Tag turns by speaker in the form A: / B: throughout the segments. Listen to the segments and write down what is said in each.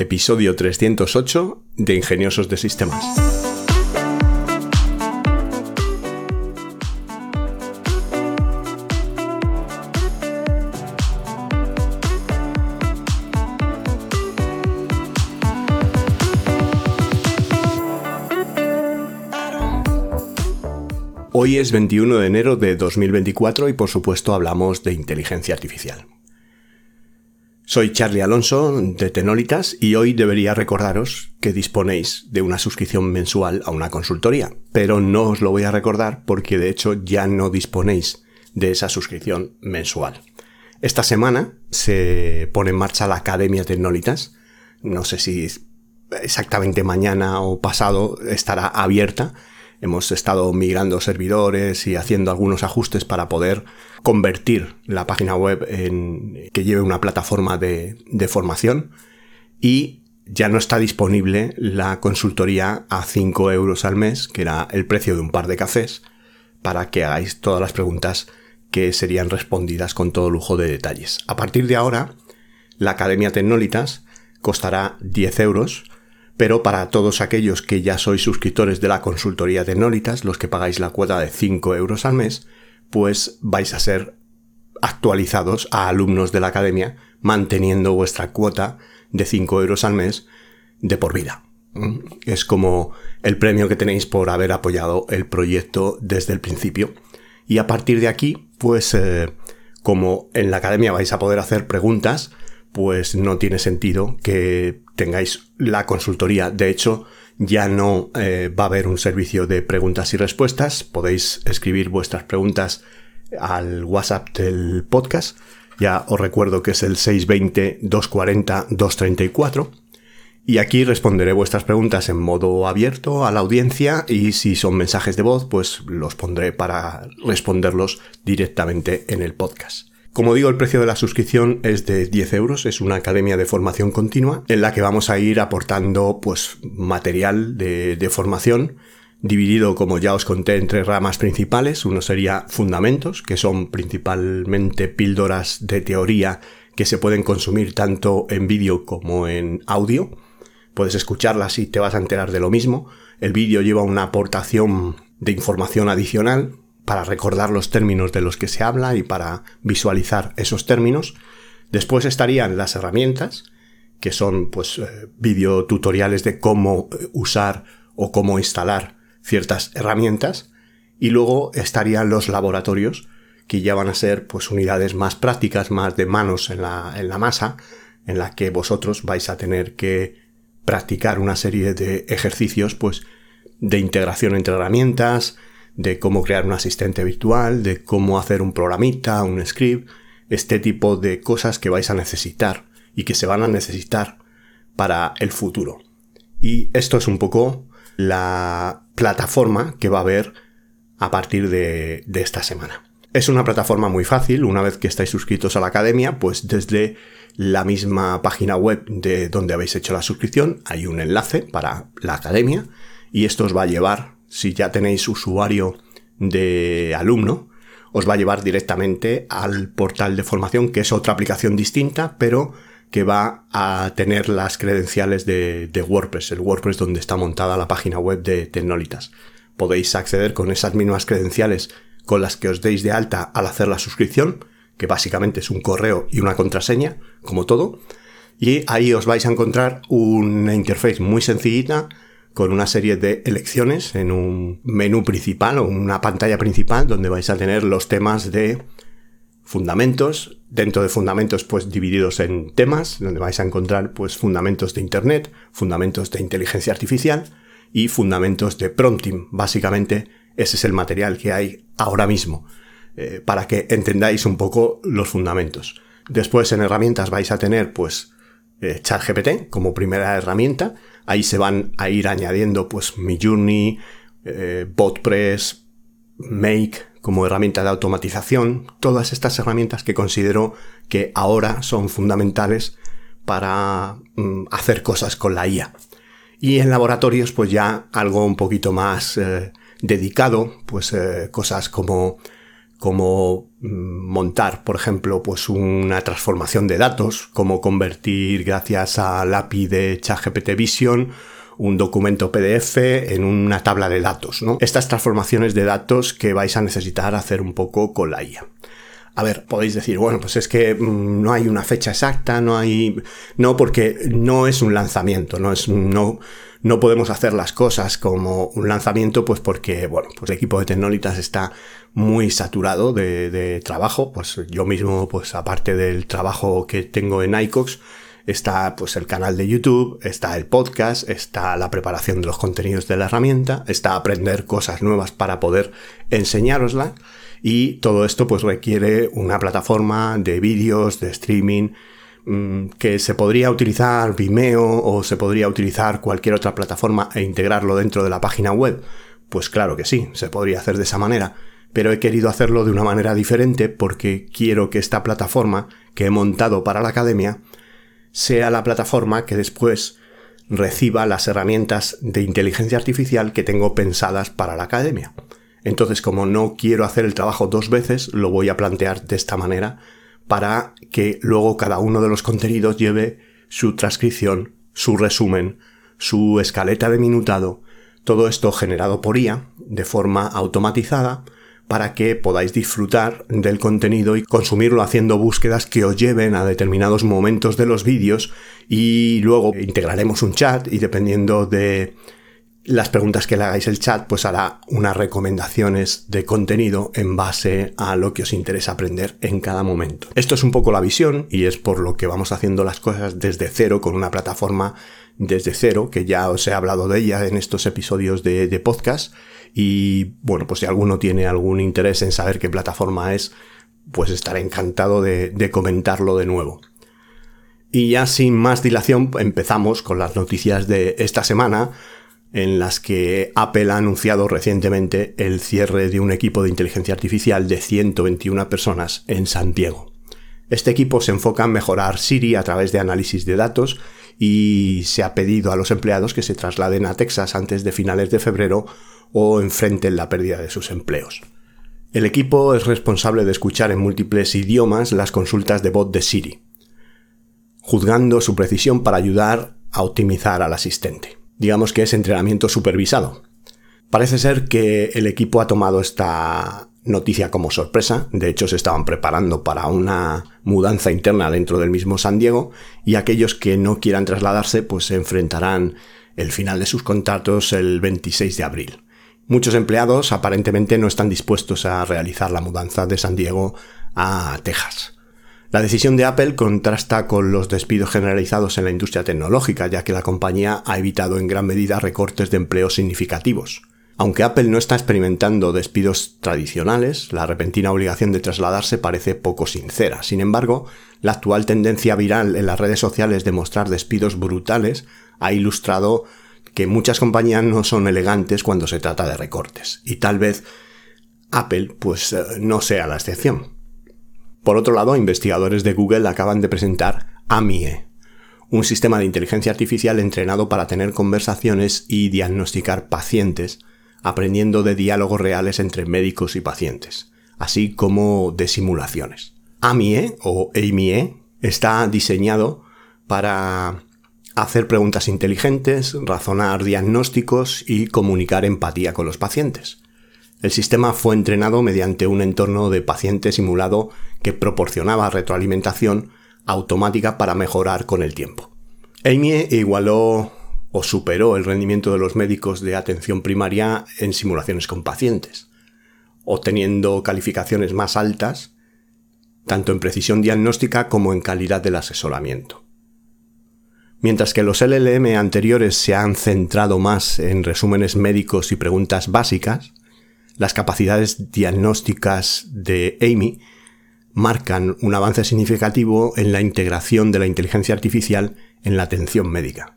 A: episodio 308 de Ingeniosos de Sistemas. Hoy es 21 de enero de 2024 y por supuesto hablamos de inteligencia artificial. Soy Charlie Alonso de Tenolitas y hoy debería recordaros que disponéis de una suscripción mensual a una consultoría, pero no os lo voy a recordar porque de hecho ya no disponéis de esa suscripción mensual. Esta semana se pone en marcha la Academia Tecnolitas. No sé si exactamente mañana o pasado estará abierta Hemos estado migrando servidores y haciendo algunos ajustes para poder convertir la página web en que lleve una plataforma de, formación y ya no está disponible la consultoría a 5 euros al mes, que era el precio de un par de cafés, para que hagáis todas las preguntas que serían respondidas con todo lujo de detalles. A partir de ahora, la Academia Tecnolitas costará 10 euros pero para todos aquellos que ya sois suscriptores de la consultoría Tecnolitas, los que pagáis la cuota de 5 euros al mes, pues vais a ser actualizados a alumnos de la academia manteniendo vuestra cuota de 5 euros al mes de por vida. ¿Mm? Es como el premio que tenéis por haber apoyado el proyecto desde el principio. Y a partir de aquí, pues eh, como en la academia vais a poder hacer preguntas, pues no tiene sentido que tengáis la consultoría. De hecho, ya no eh, va a haber un servicio de preguntas y respuestas. Podéis escribir vuestras preguntas al WhatsApp del podcast. Ya os recuerdo que es el 620-240-234. Y aquí responderé vuestras preguntas en modo abierto a la audiencia y si son mensajes de voz, pues los pondré para responderlos directamente en el podcast. Como digo, el precio de la suscripción es de 10 euros, es una academia de formación continua en la que vamos a ir aportando pues material de, de formación dividido, como ya os conté, en tres ramas principales. Uno sería fundamentos, que son principalmente píldoras de teoría que se pueden consumir tanto en vídeo como en audio. Puedes escucharlas y te vas a enterar de lo mismo. El vídeo lleva una aportación de información adicional, para recordar los términos de los que se habla y para visualizar esos términos. Después estarían las herramientas, que son pues eh, videotutoriales de cómo eh, usar o cómo instalar ciertas herramientas. Y luego estarían los laboratorios, que ya van a ser pues unidades más prácticas, más de manos en la, en la masa, en la que vosotros vais a tener que practicar una serie de ejercicios pues de integración entre herramientas, de cómo crear un asistente virtual, de cómo hacer un programita, un script, este tipo de cosas que vais a necesitar y que se van a necesitar para el futuro. Y esto es un poco la plataforma que va a haber a partir de, de esta semana. Es una plataforma muy fácil, una vez que estáis suscritos a la academia, pues desde la misma página web de donde habéis hecho la suscripción hay un enlace para la academia y esto os va a llevar si ya tenéis usuario de alumno, os va a llevar directamente al portal de formación, que es otra aplicación distinta, pero que va a tener las credenciales de, WordPress, el WordPress donde está montada la página web de Tecnolitas. Podéis acceder con esas mismas credenciales con las que os deis de alta al hacer la suscripción, que básicamente es un correo y una contraseña, como todo, y ahí os vais a encontrar una interface muy sencillita con una serie de elecciones en un menú principal o una pantalla principal donde vais a tener los temas de fundamentos, dentro de fundamentos pues divididos en temas, donde vais a encontrar pues fundamentos de internet, fundamentos de inteligencia artificial y fundamentos de prompting. Básicamente ese es el material que hay ahora mismo eh, para que entendáis un poco los fundamentos. Después en herramientas vais a tener pues eh, ChatGPT como primera herramienta Ahí se van a ir añadiendo pues mi Journey, eh, BotPress, Make como herramienta de automatización, todas estas herramientas que considero que ahora son fundamentales para mm, hacer cosas con la IA. Y en laboratorios pues ya algo un poquito más eh, dedicado, pues eh, cosas como como mm, montar, por ejemplo, pues una transformación de datos, como convertir gracias al API de ChatGPT Vision un documento PDF en una tabla de datos, ¿no? Estas transformaciones de datos que vais a necesitar hacer un poco con la IA. A ver, podéis decir, bueno, pues es que mm, no hay una fecha exacta, no hay. No, porque no es un lanzamiento, no es. No, no podemos hacer las cosas como un lanzamiento, pues porque, bueno, pues el equipo de Tecnolitas está muy saturado de, trabajo. Pues yo mismo, pues aparte del trabajo que tengo en ICOX, está pues el canal de YouTube, está el podcast, está la preparación de los contenidos de la herramienta, está aprender cosas nuevas para poder enseñárosla y todo esto pues requiere una plataforma de vídeos, de streaming, mm, que se podría utilizar Vimeo o se podría utilizar cualquier otra plataforma e integrarlo dentro de la página web. Pues claro que sí, se podría hacer de esa manera, pero he querido hacerlo de una manera diferente porque quiero que esta plataforma que he montado para la academia sea la plataforma que después reciba las herramientas de inteligencia artificial que tengo pensadas para la academia. Entonces, como no quiero hacer el trabajo dos veces, lo voy a plantear de esta manera para que luego cada uno de los contenidos lleve su transcripción, su resumen, su escaleta de minutado, todo esto generado por IA de forma automatizada para que podáis disfrutar del contenido y consumirlo haciendo búsquedas que os lleven a determinados momentos de los vídeos y luego integraremos un chat y dependiendo de las preguntas que le hagáis el chat, pues hará unas recomendaciones de contenido en base a lo que os interesa aprender en cada momento. Esto es un poco la visión y es por lo que vamos haciendo las cosas desde cero con una plataforma desde cero, que ya os he hablado de ella en estos episodios de, podcast. Y bueno, pues si alguno tiene algún interés en saber qué plataforma es, pues estaré encantado de, de comentarlo de nuevo. Y ya sin más dilación empezamos con las noticias de esta semana en las que Apple ha anunciado recientemente el cierre de un equipo de inteligencia artificial de 121 personas en San Diego. Este equipo se enfoca en mejorar Siri a través de análisis de datos y se ha pedido a los empleados que se trasladen a Texas antes de finales de febrero o enfrenten la pérdida de sus empleos. El equipo es responsable de escuchar en múltiples idiomas las consultas de voz de Siri, juzgando su precisión para ayudar a optimizar al asistente digamos que es entrenamiento supervisado. Parece ser que el equipo ha tomado esta noticia como sorpresa, de hecho se estaban preparando para una mudanza interna dentro del mismo San Diego y aquellos que no quieran trasladarse pues se enfrentarán el final de sus contratos el 26 de abril. Muchos empleados aparentemente no están dispuestos a realizar la mudanza de San Diego a Texas. La decisión de Apple contrasta con los despidos generalizados en la industria tecnológica, ya que la compañía ha evitado en gran medida recortes de empleo significativos. Aunque Apple no está experimentando despidos tradicionales, la repentina obligación de trasladarse parece poco sincera. Sin embargo, la actual tendencia viral en las redes sociales de mostrar despidos brutales ha ilustrado que muchas compañías no son elegantes cuando se trata de recortes. Y tal vez Apple pues eh, no sea la excepción. Por otro lado, investigadores de Google acaban de presentar AMIE, un sistema de inteligencia artificial entrenado para tener conversaciones y diagnosticar pacientes, aprendiendo de diálogos reales entre médicos y pacientes, así como de simulaciones. AMIE o AMIE está diseñado para hacer preguntas inteligentes, razonar diagnósticos y comunicar empatía con los pacientes. El sistema fue entrenado mediante un entorno de paciente simulado que proporcionaba retroalimentación automática para mejorar con el tiempo. Amy igualó o superó el rendimiento de los médicos de atención primaria en simulaciones con pacientes, obteniendo calificaciones más altas tanto en precisión diagnóstica como en calidad del asesoramiento. Mientras que los LLM anteriores se han centrado más en resúmenes médicos y preguntas básicas, las capacidades diagnósticas de Amy marcan un avance significativo en la integración de la inteligencia artificial en la atención médica.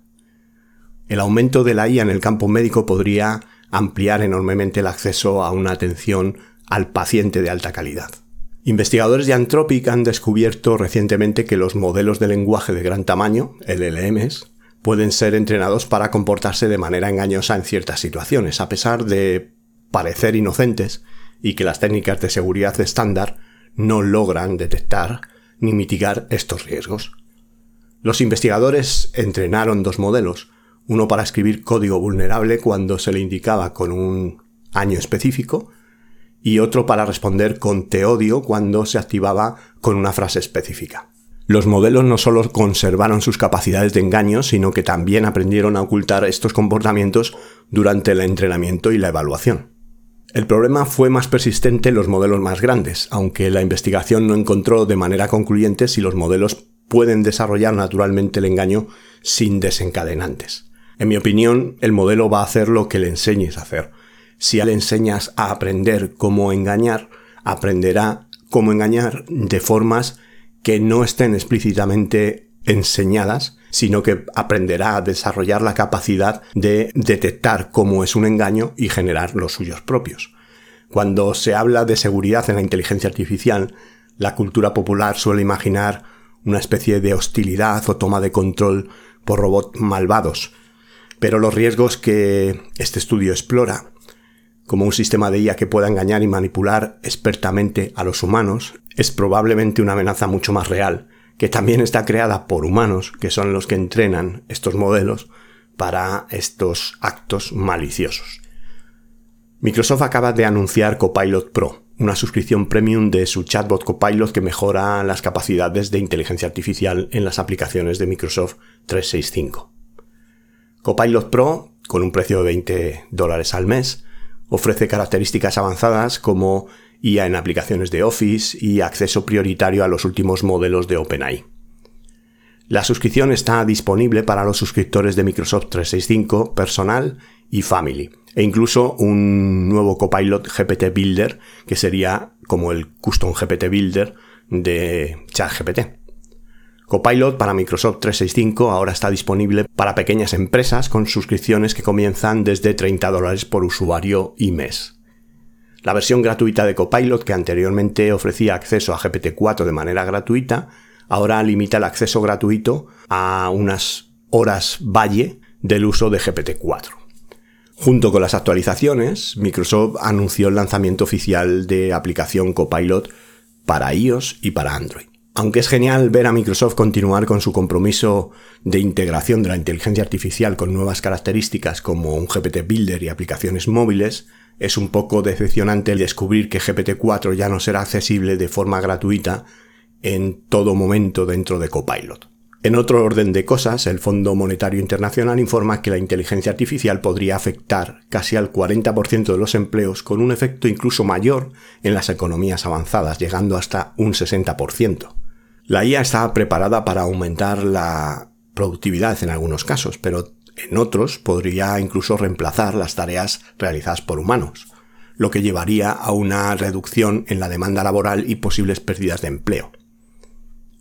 A: El aumento de la IA en el campo médico podría ampliar enormemente el acceso a una atención al paciente de alta calidad. Investigadores de Anthropic han descubierto recientemente que los modelos de lenguaje de gran tamaño, LLMs, pueden ser entrenados para comportarse de manera engañosa en ciertas situaciones, a pesar de parecer inocentes y que las técnicas de seguridad estándar no logran detectar ni mitigar estos riesgos. Los investigadores entrenaron dos modelos, uno para escribir código vulnerable cuando se le indicaba con un año específico y otro para responder con te odio cuando se activaba con una frase específica. Los modelos no solo conservaron sus capacidades de engaño, sino que también aprendieron a ocultar estos comportamientos durante el entrenamiento y la evaluación. El problema fue más persistente en los modelos más grandes, aunque la investigación no encontró de manera concluyente si los modelos pueden desarrollar naturalmente el engaño sin desencadenantes. En mi opinión, el modelo va a hacer lo que le enseñes a hacer. Si le enseñas a aprender cómo engañar, aprenderá cómo engañar de formas que no estén explícitamente enseñadas, sino que aprenderá a desarrollar la capacidad de detectar cómo es un engaño y generar los suyos propios. Cuando se habla de seguridad en la inteligencia artificial, la cultura popular suele imaginar una especie de hostilidad o toma de control por robots malvados, pero los riesgos que este estudio explora, como un sistema de IA que pueda engañar y manipular expertamente a los humanos, es probablemente una amenaza mucho más real, que también está creada por humanos, que son los que entrenan estos modelos para estos actos maliciosos. Microsoft acaba de anunciar Copilot Pro, una suscripción premium de su chatbot Copilot que mejora las capacidades de inteligencia artificial en las aplicaciones de Microsoft 365. Copilot Pro, con un precio de 20 dólares al mes, ofrece características avanzadas como IA en aplicaciones de Office y acceso prioritario a los últimos modelos de OpenAI. La suscripción está disponible para los suscriptores de Microsoft 365 Personal y Family, e incluso un nuevo copilot GPT Builder, que sería como el Custom GPT Builder de ChatGPT. Copilot para Microsoft 365 ahora está disponible para pequeñas empresas con suscripciones que comienzan desde 30 dólares por usuario y mes. La versión gratuita de Copilot, que anteriormente ofrecía acceso a GPT-4 de manera gratuita, ahora limita el acceso gratuito a unas horas valle del uso de GPT-4. Junto con las actualizaciones, Microsoft anunció el lanzamiento oficial de aplicación Copilot para iOS y para Android. Aunque es genial ver a Microsoft continuar con su compromiso de integración de la inteligencia artificial con nuevas características como un GPT Builder y aplicaciones móviles, es un poco decepcionante el descubrir que GPT-4 ya no será accesible de forma gratuita en todo momento dentro de Copilot. En otro orden de cosas, el Fondo Monetario Internacional informa que la inteligencia artificial podría afectar casi al 40% de los empleos con un efecto incluso mayor en las economías avanzadas, llegando hasta un 60%. La IA está preparada para aumentar la productividad en algunos casos, pero en otros podría incluso reemplazar las tareas realizadas por humanos, lo que llevaría a una reducción en la demanda laboral y posibles pérdidas de empleo.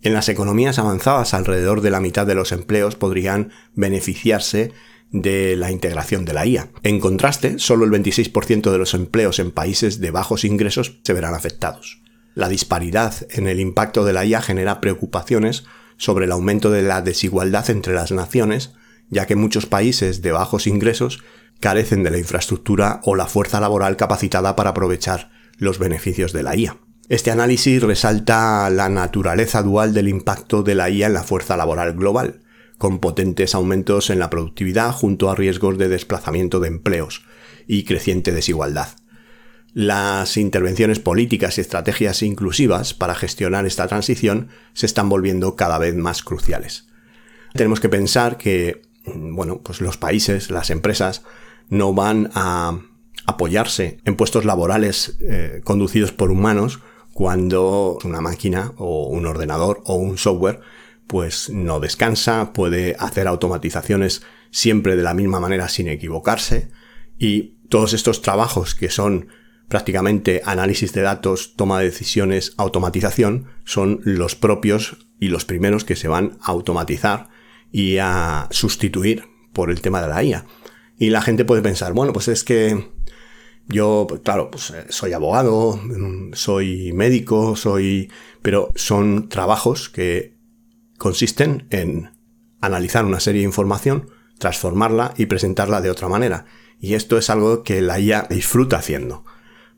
A: En las economías avanzadas, alrededor de la mitad de los empleos podrían beneficiarse de la integración de la IA. En contraste, solo el 26% de los empleos en países de bajos ingresos se verán afectados. La disparidad en el impacto de la IA genera preocupaciones sobre el aumento de la desigualdad entre las naciones ya que muchos países de bajos ingresos carecen de la infraestructura o la fuerza laboral capacitada para aprovechar los beneficios de la IA. Este análisis resalta la naturaleza dual del impacto de la IA en la fuerza laboral global, con potentes aumentos en la productividad junto a riesgos de desplazamiento de empleos y creciente desigualdad. Las intervenciones políticas y estrategias inclusivas para gestionar esta transición se están volviendo cada vez más cruciales. Tenemos que pensar que bueno, pues los países, las empresas, no van a apoyarse en puestos laborales eh, conducidos por humanos cuando una máquina o un ordenador o un software pues no descansa, puede hacer automatizaciones siempre de la misma manera sin equivocarse y todos estos trabajos que son prácticamente análisis de datos, toma de decisiones, automatización, son los propios y los primeros que se van a automatizar y a sustituir por el tema de la IA. Y la gente puede pensar, bueno, pues es que yo, claro, pues eh, soy abogado, mm, soy médico, soy... pero son trabajos que consisten en analizar una serie de información, transformarla y presentarla de otra manera. Y esto es algo que la IA disfruta haciendo.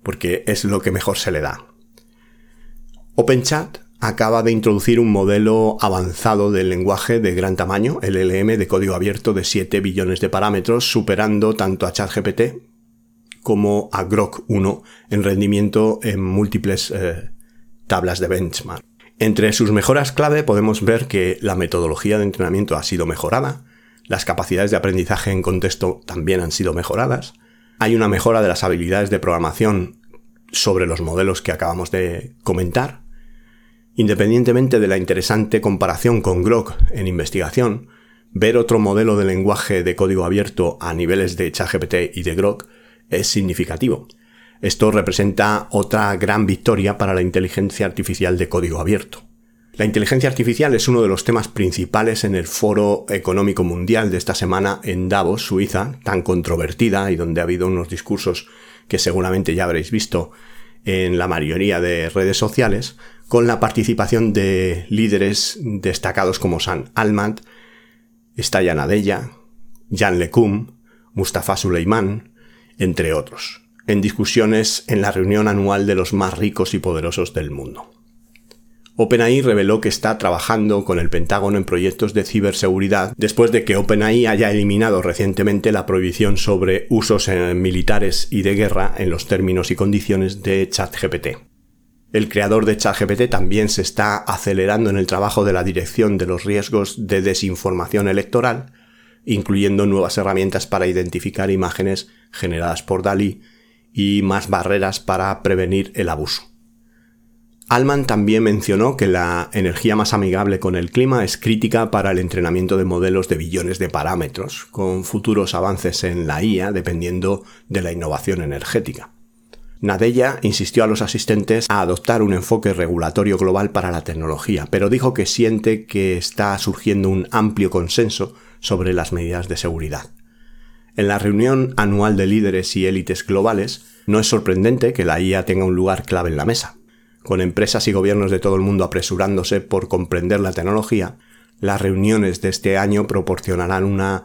A: Porque es lo que mejor se le da. OpenChat acaba de introducir un modelo avanzado del lenguaje de gran tamaño, LLM, de código abierto de 7 billones de parámetros, superando tanto a ChatGPT como a Grok 1 en rendimiento en múltiples eh, tablas de benchmark. Entre sus mejoras clave podemos ver que la metodología de entrenamiento ha sido mejorada, las capacidades de aprendizaje en contexto también han sido mejoradas, hay una mejora de las habilidades de programación sobre los modelos que acabamos de comentar, Independientemente de la interesante comparación con Grok en investigación, ver otro modelo de lenguaje de código abierto a niveles de ChatGPT y de Grok es significativo. Esto representa otra gran victoria para la inteligencia artificial de código abierto. La inteligencia artificial es uno de los temas principales en el Foro Económico Mundial de esta semana en Davos, Suiza, tan controvertida y donde ha habido unos discursos que seguramente ya habréis visto en la mayoría de redes sociales, con la participación de líderes destacados como San Almad, Staya Nadella, Jan LeCun, Mustafa Suleiman, entre otros, en discusiones en la reunión anual de los más ricos y poderosos del mundo. OpenAI reveló que está trabajando con el Pentágono en proyectos de ciberseguridad después de que OpenAI haya eliminado recientemente la prohibición sobre usos militares y de guerra en los términos y condiciones de ChatGPT. El creador de ChatGPT también se está acelerando en el trabajo de la dirección de los riesgos de desinformación electoral, incluyendo nuevas herramientas para identificar imágenes generadas por DALI y más barreras para prevenir el abuso. Alman también mencionó que la energía más amigable con el clima es crítica para el entrenamiento de modelos de billones de parámetros, con futuros avances en la IA dependiendo de la innovación energética. Nadella insistió a los asistentes a adoptar un enfoque regulatorio global para la tecnología, pero dijo que siente que está surgiendo un amplio consenso sobre las medidas de seguridad. En la reunión anual de líderes y élites globales, no es sorprendente que la IA tenga un lugar clave en la mesa. Con empresas y gobiernos de todo el mundo apresurándose por comprender la tecnología, las reuniones de este año proporcionarán una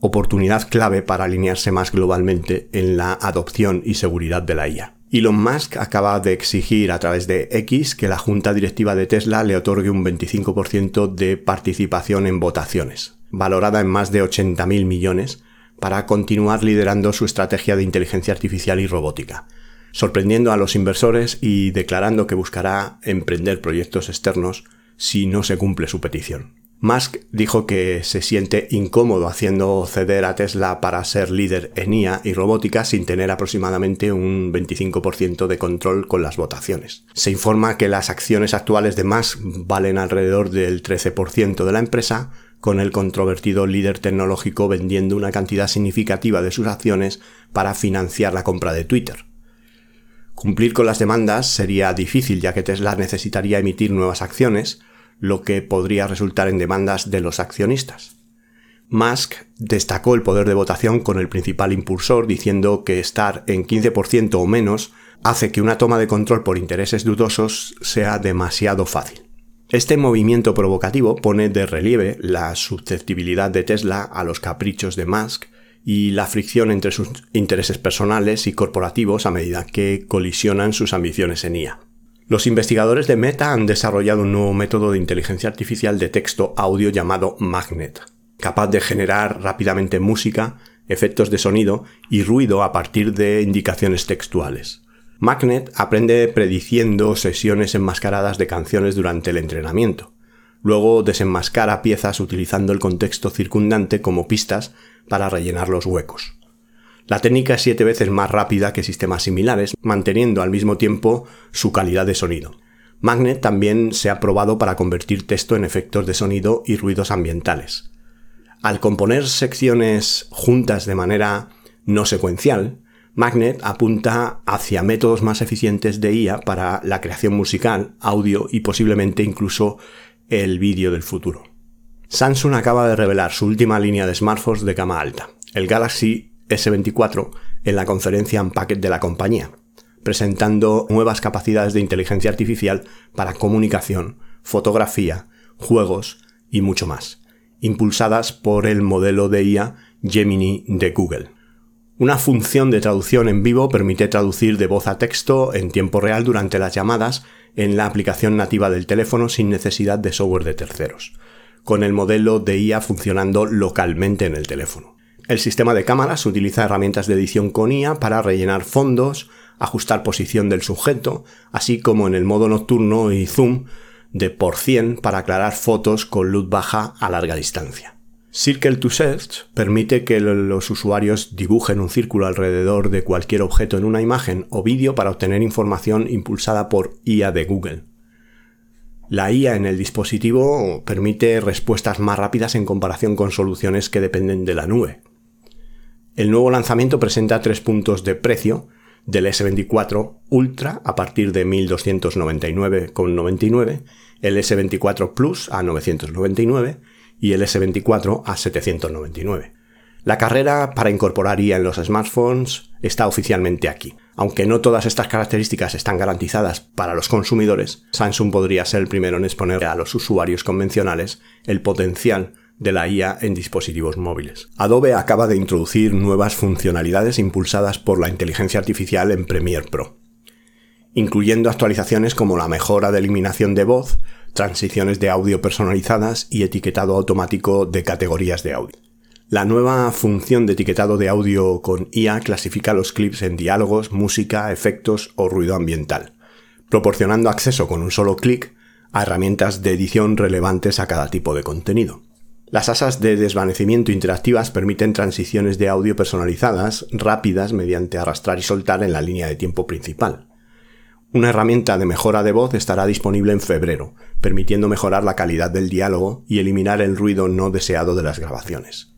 A: oportunidad clave para alinearse más globalmente en la adopción y seguridad de la IA. Elon Musk acaba de exigir a través de X que la junta directiva de Tesla le otorgue un 25% de participación en votaciones, valorada en más de 80.000 millones, para continuar liderando su estrategia de inteligencia artificial y robótica, sorprendiendo a los inversores y declarando que buscará emprender proyectos externos si no se cumple su petición. Musk dijo que se siente incómodo haciendo ceder a Tesla para ser líder en IA y robótica sin tener aproximadamente un 25% de control con las votaciones. Se informa que las acciones actuales de Musk valen alrededor del 13% de la empresa, con el controvertido líder tecnológico vendiendo una cantidad significativa de sus acciones para financiar la compra de Twitter. Cumplir con las demandas sería difícil ya que Tesla necesitaría emitir nuevas acciones, lo que podría resultar en demandas de los accionistas. Musk destacó el poder de votación con el principal impulsor diciendo que estar en 15% o menos hace que una toma de control por intereses dudosos sea demasiado fácil. Este movimiento provocativo pone de relieve la susceptibilidad de Tesla a los caprichos de Musk y la fricción entre sus intereses personales y corporativos a medida que colisionan sus ambiciones en IA. Los investigadores de Meta han desarrollado un nuevo método de inteligencia artificial de texto-audio llamado Magnet, capaz de generar rápidamente música, efectos de sonido y ruido a partir de indicaciones textuales. Magnet aprende prediciendo sesiones enmascaradas de canciones durante el entrenamiento. Luego desenmascara piezas utilizando el contexto circundante como pistas para rellenar los huecos. La técnica es siete veces más rápida que sistemas similares, manteniendo al mismo tiempo su calidad de sonido. Magnet también se ha probado para convertir texto en efectos de sonido y ruidos ambientales. Al componer secciones juntas de manera no secuencial, Magnet apunta hacia métodos más eficientes de IA para la creación musical, audio y posiblemente incluso el vídeo del futuro. Samsung acaba de revelar su última línea de smartphones de gama alta, el Galaxy S24 en la conferencia Unpacked de la compañía, presentando nuevas capacidades de inteligencia artificial para comunicación, fotografía, juegos y mucho más, impulsadas por el modelo de IA Gemini de Google. Una función de traducción en vivo permite traducir de voz a texto en tiempo real durante las llamadas en la aplicación nativa del teléfono sin necesidad de software de terceros, con el modelo de IA funcionando localmente en el teléfono. El sistema de cámaras utiliza herramientas de edición con IA para rellenar fondos, ajustar posición del sujeto, así como en el modo nocturno y zoom de por 100 para aclarar fotos con luz baja a larga distancia. Circle to Search permite que los usuarios dibujen un círculo alrededor de cualquier objeto en una imagen o vídeo para obtener información impulsada por IA de Google. La IA en el dispositivo permite respuestas más rápidas en comparación con soluciones que dependen de la nube. El nuevo lanzamiento presenta tres puntos de precio del S24 Ultra a partir de 1299,99, el S24 Plus a 999 y el S24 a 799. La carrera para incorporar IA en los smartphones está oficialmente aquí. Aunque no todas estas características están garantizadas para los consumidores, Samsung podría ser el primero en exponer a los usuarios convencionales el potencial de la IA en dispositivos móviles. Adobe acaba de introducir nuevas funcionalidades impulsadas por la inteligencia artificial en Premiere Pro, incluyendo actualizaciones como la mejora de eliminación de voz, transiciones de audio personalizadas y etiquetado automático de categorías de audio. La nueva función de etiquetado de audio con IA clasifica los clips en diálogos, música, efectos o ruido ambiental, proporcionando acceso con un solo clic a herramientas de edición relevantes a cada tipo de contenido. Las asas de desvanecimiento interactivas permiten transiciones de audio personalizadas, rápidas, mediante arrastrar y soltar en la línea de tiempo principal. Una herramienta de mejora de voz estará disponible en febrero, permitiendo mejorar la calidad del diálogo y eliminar el ruido no deseado de las grabaciones.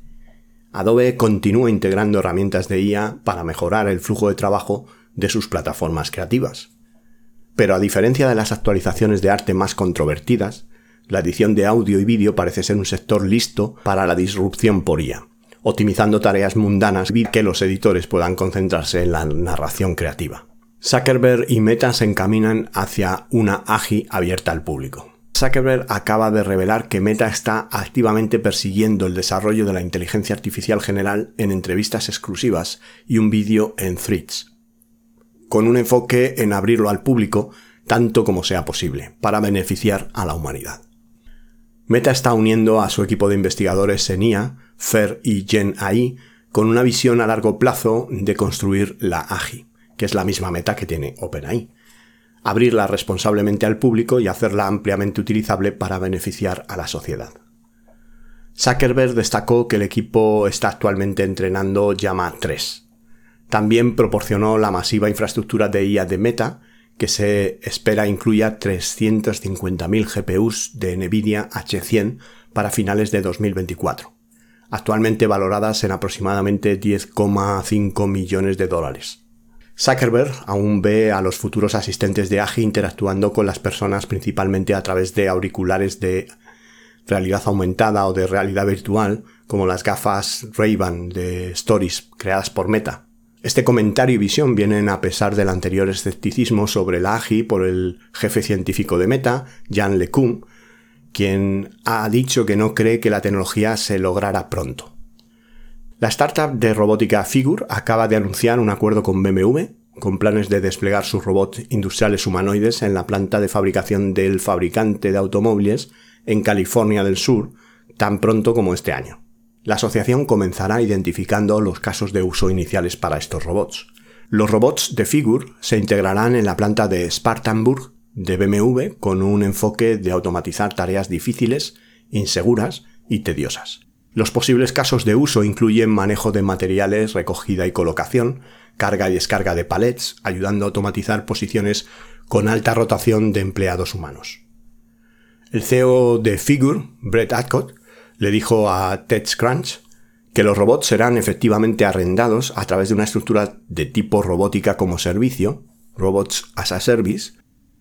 A: Adobe continúa integrando herramientas de IA para mejorar el flujo de trabajo de sus plataformas creativas. Pero a diferencia de las actualizaciones de arte más controvertidas, la edición de audio y vídeo parece ser un sector listo para la disrupción por IA, optimizando tareas mundanas y que los editores puedan concentrarse en la narración creativa. Zuckerberg y Meta se encaminan hacia una AGI abierta al público. Zuckerberg acaba de revelar que Meta está activamente persiguiendo el desarrollo de la inteligencia artificial general en entrevistas exclusivas y un vídeo en Threads, con un enfoque en abrirlo al público tanto como sea posible, para beneficiar a la humanidad. Meta está uniendo a su equipo de investigadores ENIA, FER y Gen AI con una visión a largo plazo de construir la AGI que es la misma meta que tiene OpenAI. Abrirla responsablemente al público y hacerla ampliamente utilizable para beneficiar a la sociedad. Zuckerberg destacó que el equipo está actualmente entrenando Llama 3. También proporcionó la masiva infraestructura de IA de Meta, que se espera incluya 350.000 GPUs de NVIDIA H100 para finales de 2024, actualmente valoradas en aproximadamente 10,5 millones de dólares. Zuckerberg aún ve a los futuros asistentes de AGI interactuando con las personas principalmente a través de auriculares de realidad aumentada o de realidad virtual, como las gafas Ray-Ban de Stories creadas por Meta. Este comentario y visión vienen a pesar del anterior escepticismo sobre la AGI por el jefe científico de Meta, Jan LeCun, quien ha dicho que no cree que la tecnología se lograra pronto. La startup de robótica Figure acaba de anunciar un acuerdo con BMW, con planes de desplegar sus robots industriales humanoides en la planta de fabricación del fabricante de automóviles en California del Sur, tan pronto como este año. La asociación comenzará identificando los casos de uso iniciales para estos robots. Los robots de Figure se integrarán en la planta de Spartanburg de BMW con un enfoque de automatizar tareas difíciles, inseguras y tediosas. Los posibles casos de uso incluyen manejo de materiales, recogida y colocación, carga y descarga de palets, ayudando a automatizar posiciones con alta rotación de empleados humanos. El CEO de Figure, Brett Adcott, le dijo a TechCrunch que los robots serán efectivamente arrendados a través de una estructura de tipo robótica como servicio, Robots as a Service,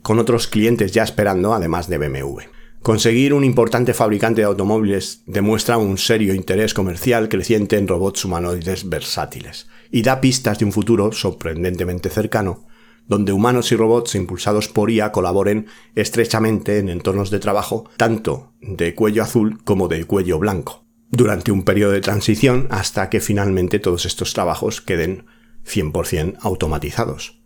A: con otros clientes ya esperando además de BMW. Conseguir un importante fabricante de automóviles demuestra un serio interés comercial creciente en robots humanoides versátiles y da pistas de un futuro sorprendentemente cercano, donde humanos y robots impulsados por IA colaboren estrechamente en entornos de trabajo tanto de cuello azul como de cuello blanco. durante un periodo de transición hasta que finalmente todos estos trabajos queden 100% automatizados.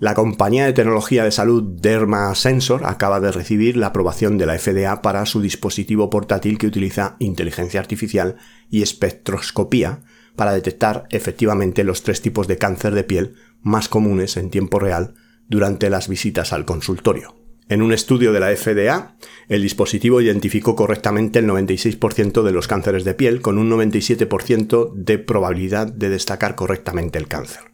A: La compañía de tecnología de salud Derma Sensor acaba de recibir la aprobación de la FDA para su dispositivo portátil que utiliza inteligencia artificial y espectroscopía para detectar efectivamente los tres tipos de cáncer de piel más comunes en tiempo real durante las visitas al consultorio. En un estudio de la FDA, el dispositivo identificó correctamente el 96% de los cánceres de piel con un 97% de probabilidad de destacar correctamente el cáncer.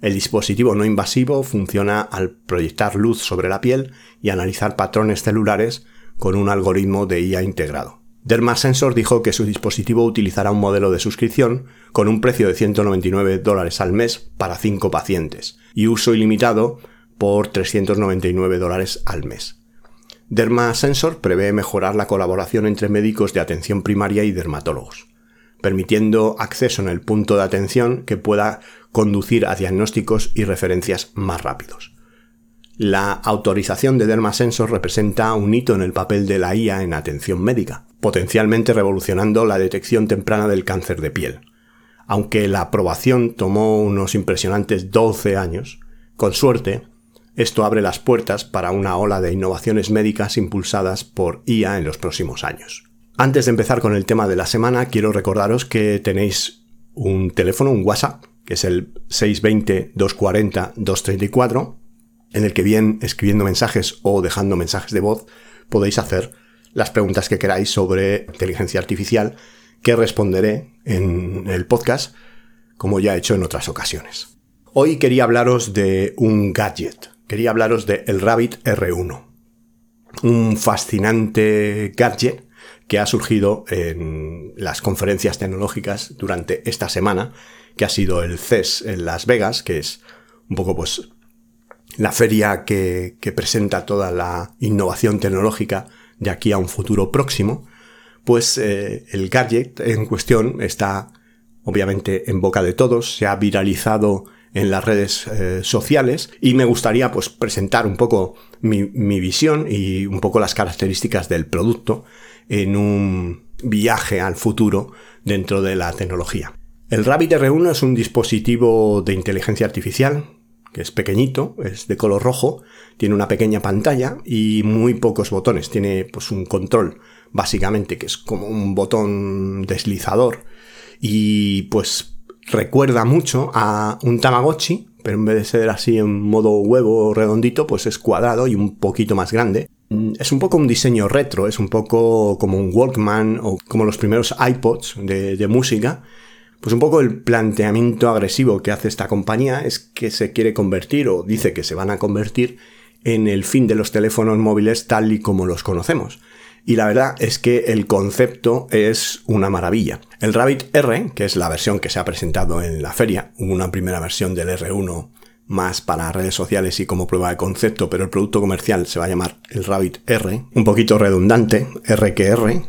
A: El dispositivo no invasivo funciona al proyectar luz sobre la piel y analizar patrones celulares con un algoritmo de IA integrado. Derma Sensor dijo que su dispositivo utilizará un modelo de suscripción con un precio de 199 dólares al mes para 5 pacientes y uso ilimitado por 399 dólares al mes. Derma Sensor prevé mejorar la colaboración entre médicos de atención primaria y dermatólogos, permitiendo acceso en el punto de atención que pueda conducir a diagnósticos y referencias más rápidos. La autorización de Dermasensor representa un hito en el papel de la IA en atención médica, potencialmente revolucionando la detección temprana del cáncer de piel. Aunque la aprobación tomó unos impresionantes 12 años, con suerte, esto abre las puertas para una ola de innovaciones médicas impulsadas por IA en los próximos años. Antes de empezar con el tema de la semana, quiero recordaros que tenéis un teléfono, un WhatsApp, que es el 620-240-234, en el que bien escribiendo mensajes o dejando mensajes de voz podéis hacer las preguntas que queráis sobre inteligencia artificial que responderé en el podcast, como ya he hecho en otras ocasiones. Hoy quería hablaros de un gadget, quería hablaros de el Rabbit R1, un fascinante gadget que ha surgido en las conferencias tecnológicas durante esta semana que ha sido el CES en Las Vegas, que es un poco pues la feria que, presenta toda la innovación tecnológica de aquí a un futuro próximo, pues eh, el gadget en cuestión está obviamente en boca de todos, se ha viralizado en las redes eh, sociales y me gustaría pues presentar un poco mi, mi, visión y un poco las características del producto en un viaje al futuro dentro de la tecnología. El Rabbit R1 es un dispositivo de inteligencia artificial que es pequeñito, es de color rojo, tiene una pequeña pantalla y muy pocos botones. Tiene pues un control, básicamente, que es como un botón deslizador y pues recuerda mucho a un Tamagotchi, pero en vez de ser así en modo huevo redondito, pues es cuadrado y un poquito más grande. Es un poco un diseño retro, es un poco como un Walkman o como los primeros iPods de música pues un poco el planteamiento agresivo que hace esta compañía es que se quiere convertir o dice que se van a convertir en el fin de los teléfonos móviles tal y como los conocemos. Y la verdad es que el concepto es una maravilla. El Rabbit R, que es la versión que se ha presentado en la feria, una primera versión del R1 más para redes sociales y como prueba de concepto, pero el producto comercial se va a llamar el Rabbit R, un poquito redundante, R que R,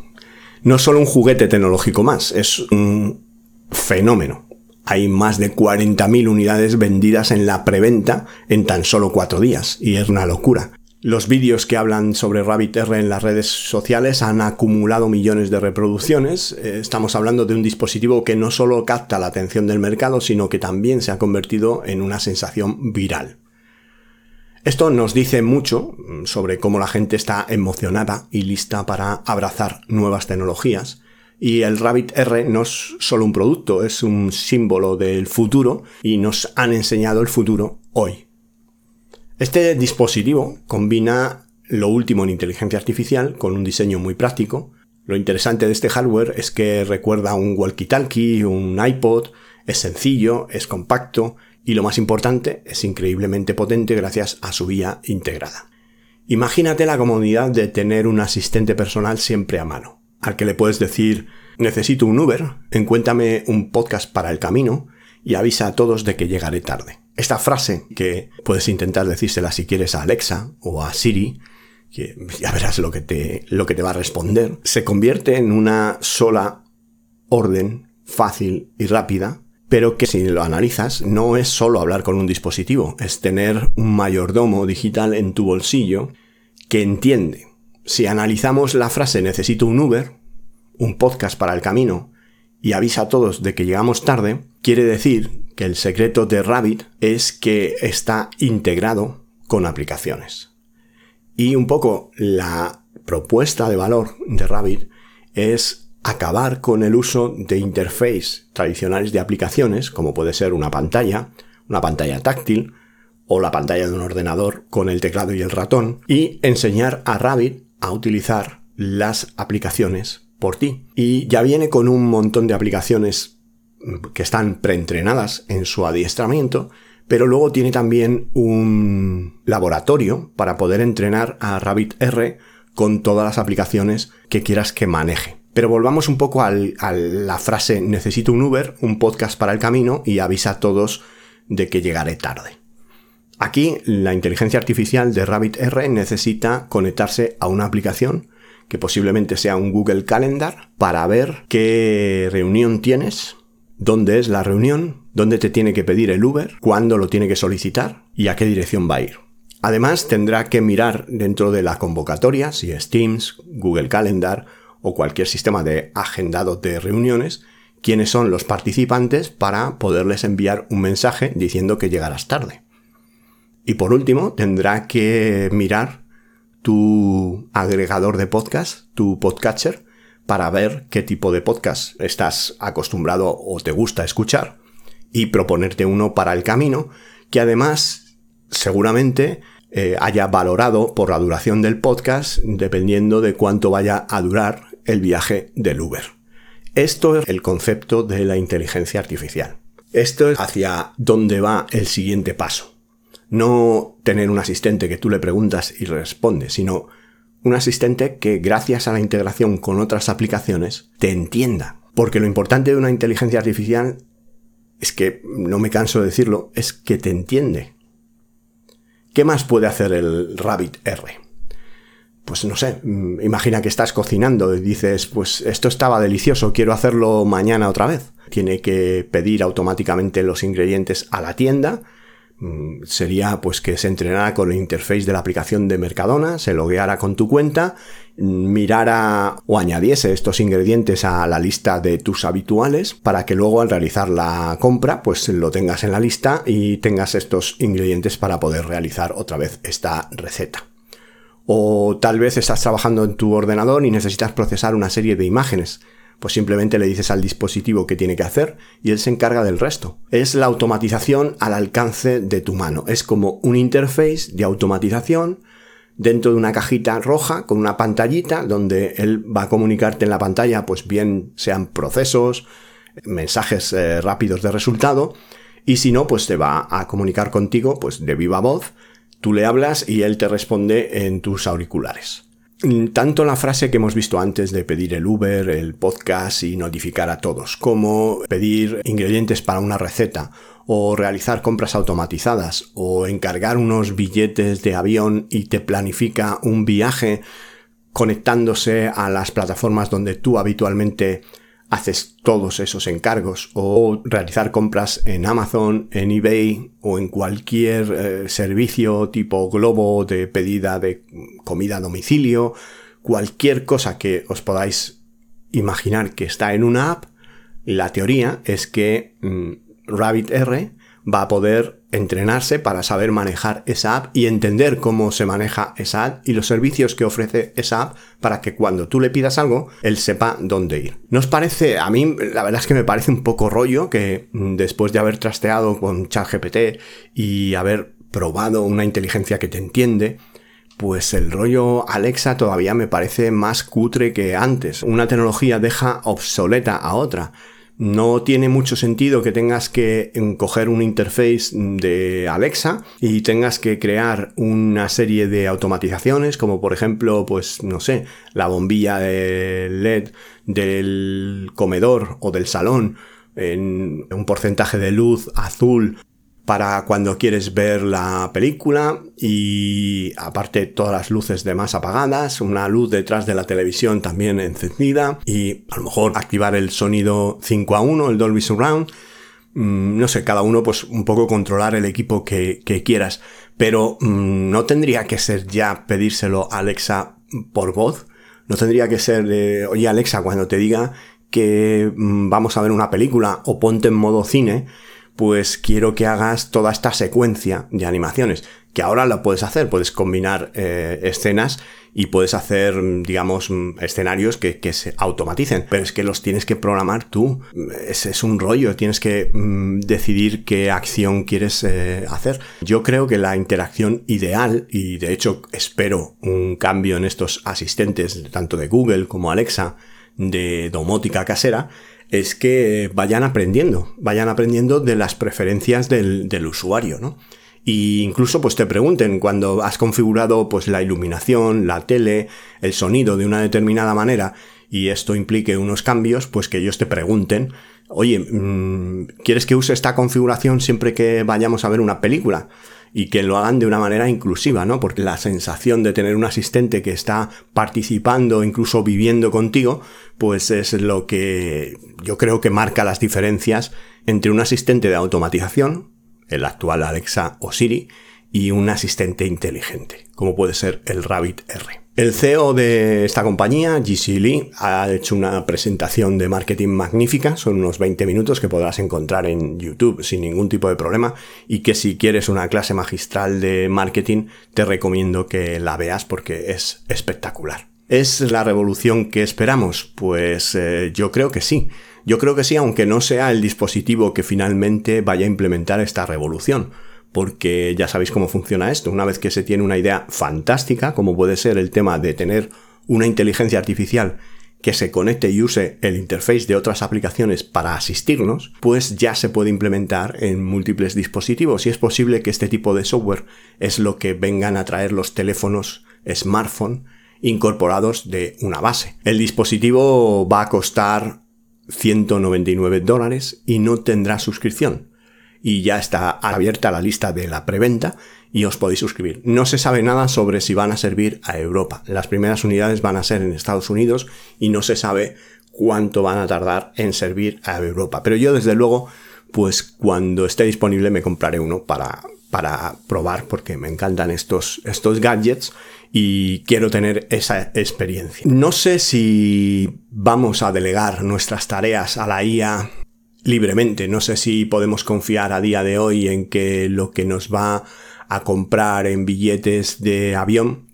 A: no es solo un juguete tecnológico más, es un fenómeno. Hay más de 40.000 unidades vendidas en la preventa en tan solo cuatro días, y es una locura. Los vídeos que hablan sobre Rabbit R en las redes sociales han acumulado millones de reproducciones. Eh, estamos hablando de un dispositivo que no solo capta la atención del mercado, sino que también se ha convertido en una sensación viral. Esto nos dice mucho sobre cómo la gente está emocionada y lista para abrazar nuevas tecnologías, y el Rabbit R no es solo un producto, es un símbolo del futuro y nos han enseñado el futuro hoy. Este dispositivo combina lo último en inteligencia artificial con un diseño muy práctico. Lo interesante de este hardware es que recuerda un walkie-talkie, un iPod, es sencillo, es compacto y lo más importante, es increíblemente potente gracias a su vía integrada. Imagínate la comodidad de tener un asistente personal siempre a mano al que le puedes decir necesito un Uber, encuéntame un podcast para el camino y avisa a todos de que llegaré tarde. Esta frase, que puedes intentar decírsela si quieres a Alexa o a Siri, que ya verás lo que te, lo que te va a responder, se convierte en una sola orden fácil y rápida, pero que si lo analizas no es solo hablar con un dispositivo, es tener un mayordomo digital en tu bolsillo que entiende si analizamos la frase necesito un Uber, un podcast para el camino y avisa a todos de que llegamos tarde, quiere decir que el secreto de Rabbit es que está integrado con aplicaciones. Y un poco la propuesta de valor de Rabbit es acabar con el uso de interface tradicionales de aplicaciones, como puede ser una pantalla, una pantalla táctil o la pantalla de un ordenador con el teclado y el ratón, y enseñar a Rabbit a utilizar las aplicaciones por ti. Y ya viene con un montón de aplicaciones que están preentrenadas en su adiestramiento, pero luego tiene también un laboratorio para poder entrenar a Rabbit R con todas las aplicaciones que quieras que maneje. Pero volvamos un poco a la frase necesito un Uber, un podcast para el camino y avisa a todos de que llegaré tarde. Aquí la inteligencia artificial de Rabbit R necesita conectarse a una aplicación que posiblemente sea un Google Calendar, para ver qué reunión tienes, dónde es la reunión, dónde te tiene que pedir el Uber, cuándo lo tiene que solicitar y a qué dirección va a ir. Además, tendrá que mirar dentro de la convocatoria, si es Teams, Google Calendar o cualquier sistema de agendado de reuniones, quiénes son los participantes para poderles enviar un mensaje diciendo que llegarás tarde. Y por último, tendrá que mirar tu agregador de podcast, tu podcatcher, para ver qué tipo de podcast estás acostumbrado o te gusta escuchar y proponerte uno para el camino que además seguramente eh, haya valorado por la duración del podcast dependiendo de cuánto vaya a durar el viaje del Uber. Esto es el concepto de la inteligencia artificial. Esto es hacia dónde va el siguiente paso. No tener un asistente que tú le preguntas y responde, sino un asistente que gracias a la integración con otras aplicaciones te entienda. Porque lo importante de una inteligencia artificial es que, no me canso de decirlo, es que te entiende. ¿Qué más puede hacer el Rabbit R? Pues no sé, mm, imagina que estás cocinando y dices, pues esto estaba delicioso, quiero hacerlo mañana otra vez. Tiene que pedir automáticamente los ingredientes a la tienda, sería pues que se entrenara con el interface de la aplicación de Mercadona, se logueara con tu cuenta, mm, mirara o añadiese estos ingredientes a la lista de tus habituales para que luego al realizar la compra pues lo tengas en la lista y tengas estos ingredientes para poder realizar otra vez esta receta. O tal vez estás trabajando en tu ordenador y necesitas procesar una serie de imágenes pues simplemente le dices al dispositivo qué tiene que hacer y él se encarga del resto. Es la automatización al alcance de tu mano. Es como un interface de automatización dentro de una cajita roja con una pantallita donde él va a comunicarte en la pantalla, pues bien sean procesos, mensajes eh, rápidos de resultado, y si no, pues te va a comunicar contigo, pues de viva voz, tú le hablas y él te responde en tus auriculares. Tanto la frase que hemos visto antes de pedir el Uber, el podcast y notificar a todos, como pedir ingredientes para una receta, o realizar compras automatizadas, o encargar unos billetes de avión y te planifica un viaje conectándose a las plataformas donde tú habitualmente haces todos esos encargos o realizar compras en Amazon, en eBay o en cualquier eh, servicio tipo globo de pedida de comida a domicilio, cualquier cosa que os podáis imaginar que está en una app, la teoría es que mm, RabbitR va a poder entrenarse para saber manejar esa app y entender cómo se maneja esa app y los servicios que ofrece esa app para que cuando tú le pidas algo, él sepa dónde ir. ¿Nos parece? A mí la verdad es que me parece un poco rollo que mm, después de haber trasteado con ChatGPT y haber probado una inteligencia que te entiende, pues el rollo Alexa todavía me parece más cutre que antes. Una tecnología deja obsoleta a otra. No tiene mucho sentido que tengas que coger un interface de Alexa y tengas que crear una serie de automatizaciones, como por ejemplo, pues no sé, la bombilla de LED del comedor o del salón en un porcentaje de luz azul para cuando quieres ver la película y aparte todas las luces de más apagadas, una luz detrás de la televisión también encendida y a lo mejor activar el sonido 5 a 1, el Dolby Surround. Mm, no sé, cada uno pues un poco controlar el equipo que, quieras, pero mm, no tendría que ser ya pedírselo a Alexa por voz No tendría que ser de, oye Alexa, cuando te diga que mm, vamos a ver una película o ponte en modo cine, pues quiero que hagas toda esta secuencia de animaciones, que ahora la puedes hacer, puedes combinar eh, escenas y puedes hacer, digamos, escenarios que, se automaticen, pero es que los tienes que programar tú, es, es un rollo, tienes que mm, decidir qué acción quieres eh, hacer. Yo creo que la interacción ideal, y de hecho espero un cambio en estos asistentes, tanto de Google como Alexa, de domótica casera, es que vayan aprendiendo, vayan aprendiendo de las preferencias del, del usuario, ¿no? Y incluso pues te pregunten cuando has configurado pues la iluminación, la tele, el sonido de una determinada manera y esto implique unos cambios, pues que ellos te pregunten, oye, mm, ¿quieres que use esta configuración siempre que vayamos a ver una película? Y que lo hagan de una manera inclusiva, ¿no? Porque la sensación de tener un asistente que está participando, incluso viviendo contigo, pues es lo que yo creo que marca las diferencias entre un asistente de automatización, el actual Alexa o Siri, y un asistente inteligente, como puede ser el Rabbit R. El CEO de esta compañía, GC Lee, ha hecho una presentación de marketing magnífica, son unos 20 minutos que podrás encontrar en YouTube sin ningún tipo de problema y que si quieres una clase magistral de marketing te recomiendo que la veas porque es espectacular. ¿Es la revolución que esperamos? Pues eh, yo creo que sí. Yo creo que sí, aunque no sea el dispositivo que finalmente vaya a implementar esta revolución. Porque ya sabéis cómo funciona esto. Una vez que se tiene una idea fantástica, como puede ser el tema de tener una inteligencia artificial que se conecte y use el interface de otras aplicaciones para asistirnos, pues ya se puede implementar en múltiples dispositivos y es posible que este tipo de software es lo que vengan a traer los teléfonos smartphone incorporados de una base. El dispositivo va a costar 199 dólares y no tendrá suscripción. Y ya está abierta la lista de la preventa y os podéis suscribir. No se sabe nada sobre si van a servir a Europa. Las primeras unidades van a ser en Estados Unidos y no se sabe cuánto van a tardar en servir a Europa. Pero yo desde luego, pues cuando esté disponible me compraré uno para, para probar porque me encantan estos, estos gadgets y quiero tener esa experiencia. No sé si vamos a delegar nuestras tareas a la IA libremente, no sé si podemos confiar a día de hoy en que lo que nos va a comprar en billetes de avión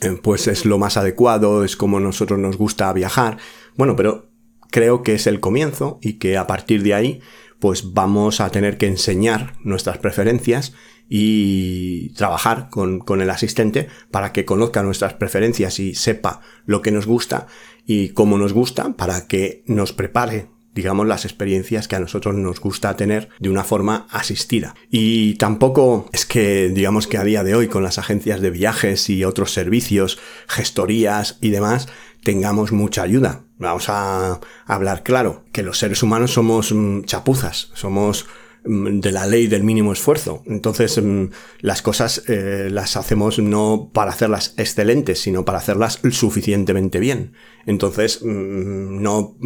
A: eh, pues es lo más adecuado, es como nosotros nos gusta viajar. Bueno, pero creo que es el comienzo y que a partir de ahí pues vamos a tener que enseñar nuestras preferencias y trabajar con, con, el asistente para que conozca nuestras preferencias y sepa lo que nos gusta y cómo nos gusta para que nos prepare digamos, las experiencias que a nosotros nos gusta tener de una forma asistida. Y tampoco es que, digamos que a día de hoy, con las agencias de viajes y otros servicios, gestorías y demás, tengamos mucha ayuda. Vamos a hablar claro, que los seres humanos somos mm, chapuzas, somos Mm, de la ley del mínimo esfuerzo. Entonces, mm, las cosas eh, las hacemos no para hacerlas excelentes, sino para hacerlas suficientemente bien. Entonces, no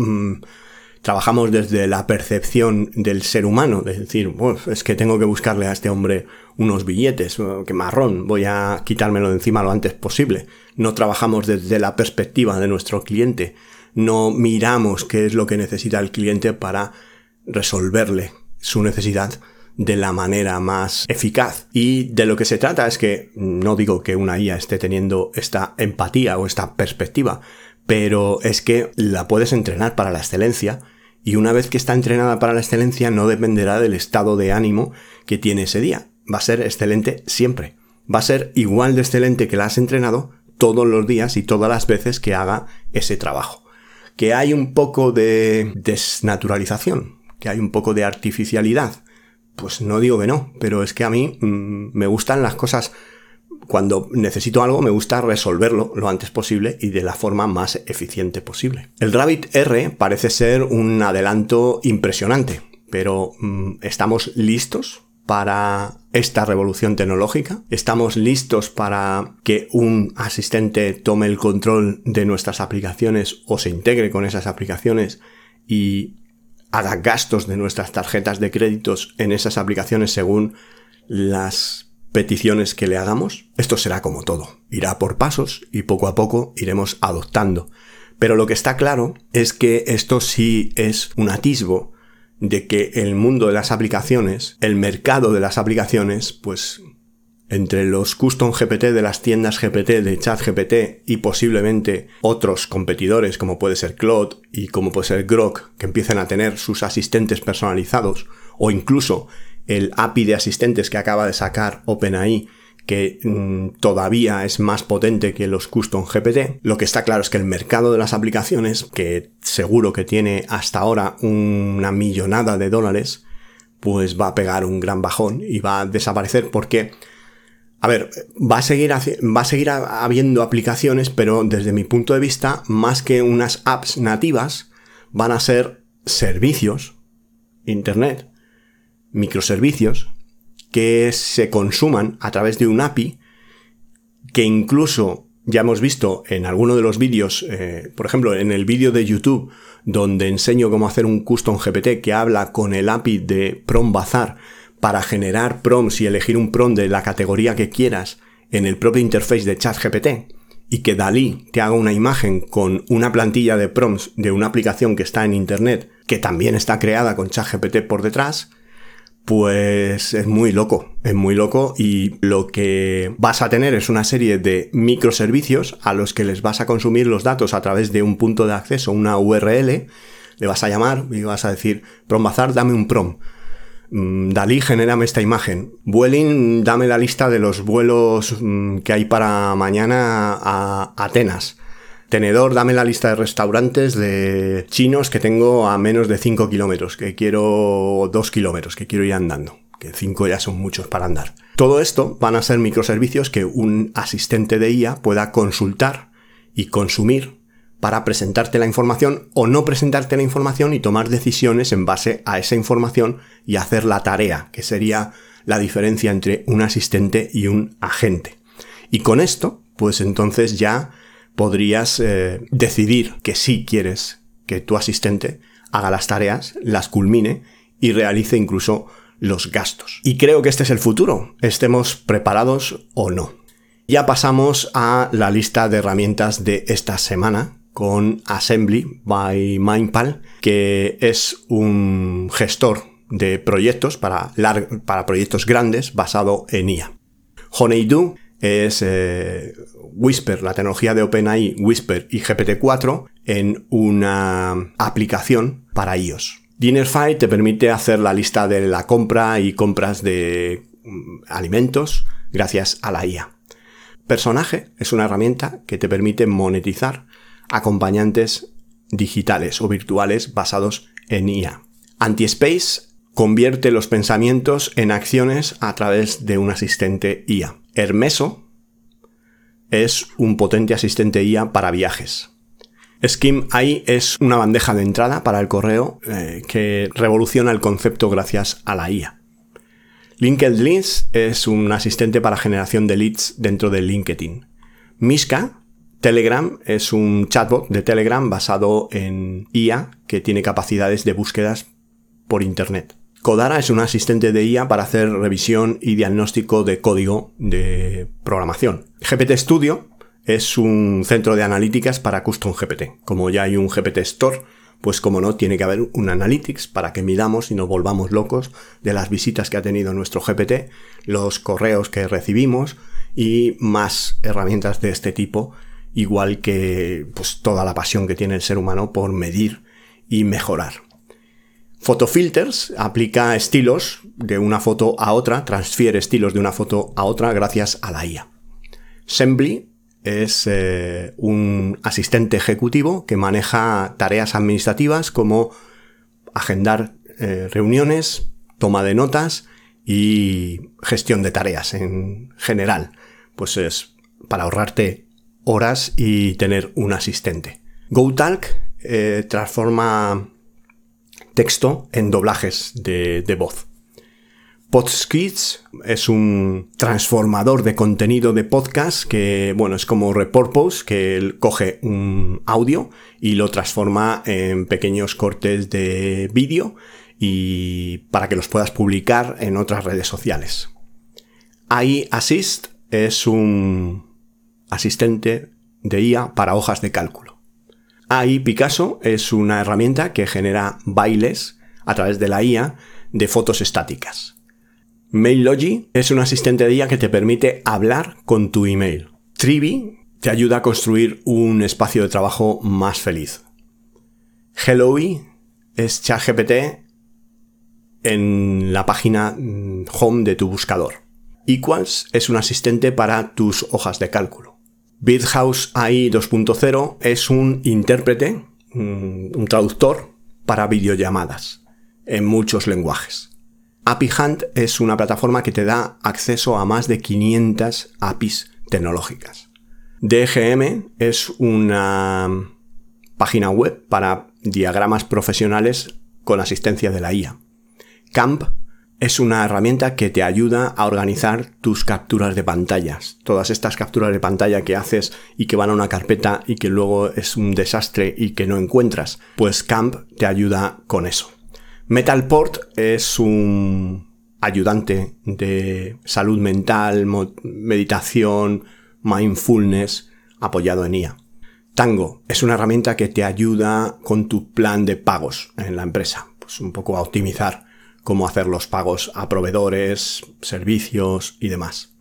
A: trabajamos desde la percepción del ser humano, de decir, es que tengo que buscarle a este hombre unos billetes, que marrón, voy a quitármelo de encima lo antes posible. No trabajamos desde la perspectiva de nuestro cliente, no miramos qué es lo que necesita el cliente para resolverle su necesidad de la manera más eficaz. Y de lo que se trata es que no digo que una IA esté teniendo esta empatía o esta perspectiva, pero es que la puedes entrenar para la excelencia y una vez que está entrenada para la excelencia no dependerá del estado de ánimo que tiene ese día. Va a ser excelente siempre. Va a ser igual de excelente que la has entrenado todos los días y todas las veces que haga ese trabajo. Que hay un poco de desnaturalización, que hay un poco de artificialidad. Pues no digo que no, pero es que a mí mm, me gustan las cosas cuando necesito algo me gusta resolverlo lo antes posible y de la forma más eficiente posible. El Rabbit R parece ser un adelanto impresionante, pero mm, ¿estamos listos para esta revolución tecnológica? ¿Estamos listos para que un asistente tome el control de nuestras aplicaciones o se integre con esas aplicaciones y haga gastos de nuestras tarjetas de créditos en esas aplicaciones según las peticiones que le hagamos. Esto será como todo, irá por pasos y poco a poco iremos adoptando. Pero lo que está claro es que esto sí es un atisbo de que el mundo de las aplicaciones, el mercado de las aplicaciones, pues entre los custom GPT de las tiendas GPT de chat GPT y posiblemente otros competidores como puede ser Claude y como puede ser Grok que empiecen a tener sus asistentes personalizados o incluso el API de asistentes que acaba de sacar OpenAI que mm, todavía es más potente que los custom GPT. Lo que está claro es que el mercado de las aplicaciones, que seguro que tiene hasta ahora una millonada de dólares, pues va a pegar un gran bajón y va a desaparecer porque a ver, va a seguir, va a seguir habiendo aplicaciones, pero desde mi punto de vista, más que unas apps nativas, van a ser servicios, Internet, microservicios, que se consuman a través de un API, que incluso ya hemos visto en alguno de los vídeos, eh, por ejemplo, en el vídeo de YouTube, donde enseño cómo hacer un custom GPT que habla con el API de Prom Bazar, para generar prompts y elegir un prompt de la categoría que quieras en el propio interface de ChatGPT y que Dalí te haga una imagen con una plantilla de prompts de una aplicación que está en internet que también está creada con ChatGPT por detrás, pues es muy loco, es muy loco y lo que vas a tener es una serie de microservicios a los que les vas a consumir los datos a través de un punto de acceso, una URL, le vas a llamar y vas a decir, Prombazar, dame un prom Mm, Dalí, genérame esta imagen. Vueling, dame la lista de los vuelos mm, que hay para mañana a Atenas. Tenedor, dame la lista de restaurantes de chinos que tengo a menos de 5 kilómetros, que quiero 2 kilómetros, que quiero ir andando, que 5 ya son muchos para andar. Todo esto van a ser microservicios que un asistente de IA pueda consultar y consumir para presentarte la información o no presentarte la información y tomar decisiones en base a esa información y hacer la tarea, que sería la diferencia entre un asistente y un agente. Y con esto, pues entonces ya podrías eh, decidir que sí quieres que tu asistente haga las tareas, las culmine y realice incluso los gastos. Y creo que este es el futuro, estemos preparados o no. Ya pasamos a la lista de herramientas de esta semana, con Assembly by Mindpal, que es un gestor de proyectos para, para proyectos grandes basado en IA. Honeydew es eh, Whisper, la tecnología de OpenAI Whisper y GPT-4 en una aplicación para iOS. Dinnerfy te permite hacer la lista de la compra y compras de mm, alimentos gracias a la IA. Personaje es una herramienta que te permite monetizar acompañantes digitales o virtuales basados en IA. Anti-Space convierte los pensamientos en acciones a través de un asistente IA. Hermeso es un potente asistente IA para viajes. Skim AI es una bandeja de entrada para el correo eh, que revoluciona el concepto gracias a la IA. LinkedIn es un asistente para generación de leads dentro de LinkedIn. Mishka Telegram es un chatbot de Telegram basado en IA que tiene capacidades de búsquedas por Internet. Codara es un asistente de IA para hacer revisión y diagnóstico de código de programación. GPT Studio es un centro de analíticas para Custom GPT. Como ya hay un GPT Store, pues como no, tiene que haber un Analytics para que midamos y nos volvamos locos de las visitas que ha tenido nuestro GPT, los correos que recibimos y más herramientas de este tipo igual que pues, toda la pasión que tiene el ser humano por medir y mejorar. Photofilters aplica estilos de una foto a otra, transfiere estilos de una foto a otra gracias a la IA. Sembly es eh, un asistente ejecutivo que maneja tareas administrativas como agendar eh, reuniones, toma de notas y gestión de tareas en general. Pues es para ahorrarte horas y tener un asistente. GoTalk eh, transforma texto en doblajes de, voz. Podscripts es un transformador de contenido de podcast que, bueno, es como Repurpose, que coge un audio y lo transforma en pequeños cortes de vídeo y para que los puedas publicar en otras redes sociales. AI Assist es un asistente de IA para hojas de cálculo. AI Picasso es una herramienta que genera bailes a través de la IA de fotos estáticas. MailLogy es un asistente de IA que te permite hablar con tu email. Trivi te ayuda a construir un espacio de trabajo más feliz. Helloy es ChatGPT en la página mm, home de tu buscador. Equals es un asistente para tus hojas de cálculo. BitHouse AI 2.0 es un intérprete, mm, un traductor para videollamadas en muchos lenguajes. API Hunt es una plataforma que te da acceso a más de 500 APIs tecnológicas. DGM es una página web para diagramas profesionales con asistencia de la IA. Camp es una herramienta que te ayuda a organizar tus capturas de pantallas. Todas estas capturas de pantalla que haces y que van a una carpeta y que luego es un desastre y que no encuentras, pues Camp te ayuda con eso. Metalport es un ayudante de salud mental, meditación, mindfulness apoyado en IA. Tango es una herramienta que te ayuda con tu plan de pagos en la empresa, pues un poco a optimizar cómo hacer los pagos a proveedores, servicios y demás.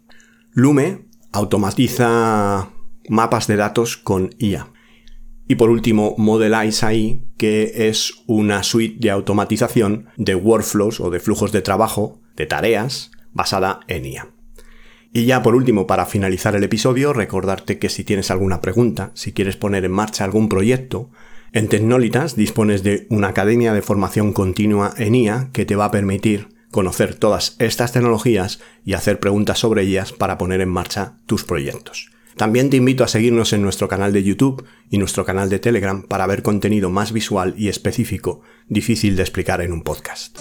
A: Lume automatiza mapas de datos con IA. Y por último, Modelize AI, que es una suite de automatización de workflows o de flujos de trabajo, de tareas, basada en IA. Y ya por último, para finalizar el episodio, recordarte que si tienes alguna pregunta, si quieres poner en marcha algún proyecto, en Tecnolitas dispones de una academia de formación continua en IA que te va a permitir conocer todas estas tecnologías y hacer preguntas sobre ellas para poner en marcha tus proyectos. También te invito a seguirnos en nuestro canal de YouTube y nuestro canal de Telegram para ver contenido más visual y específico, difícil de explicar en un podcast.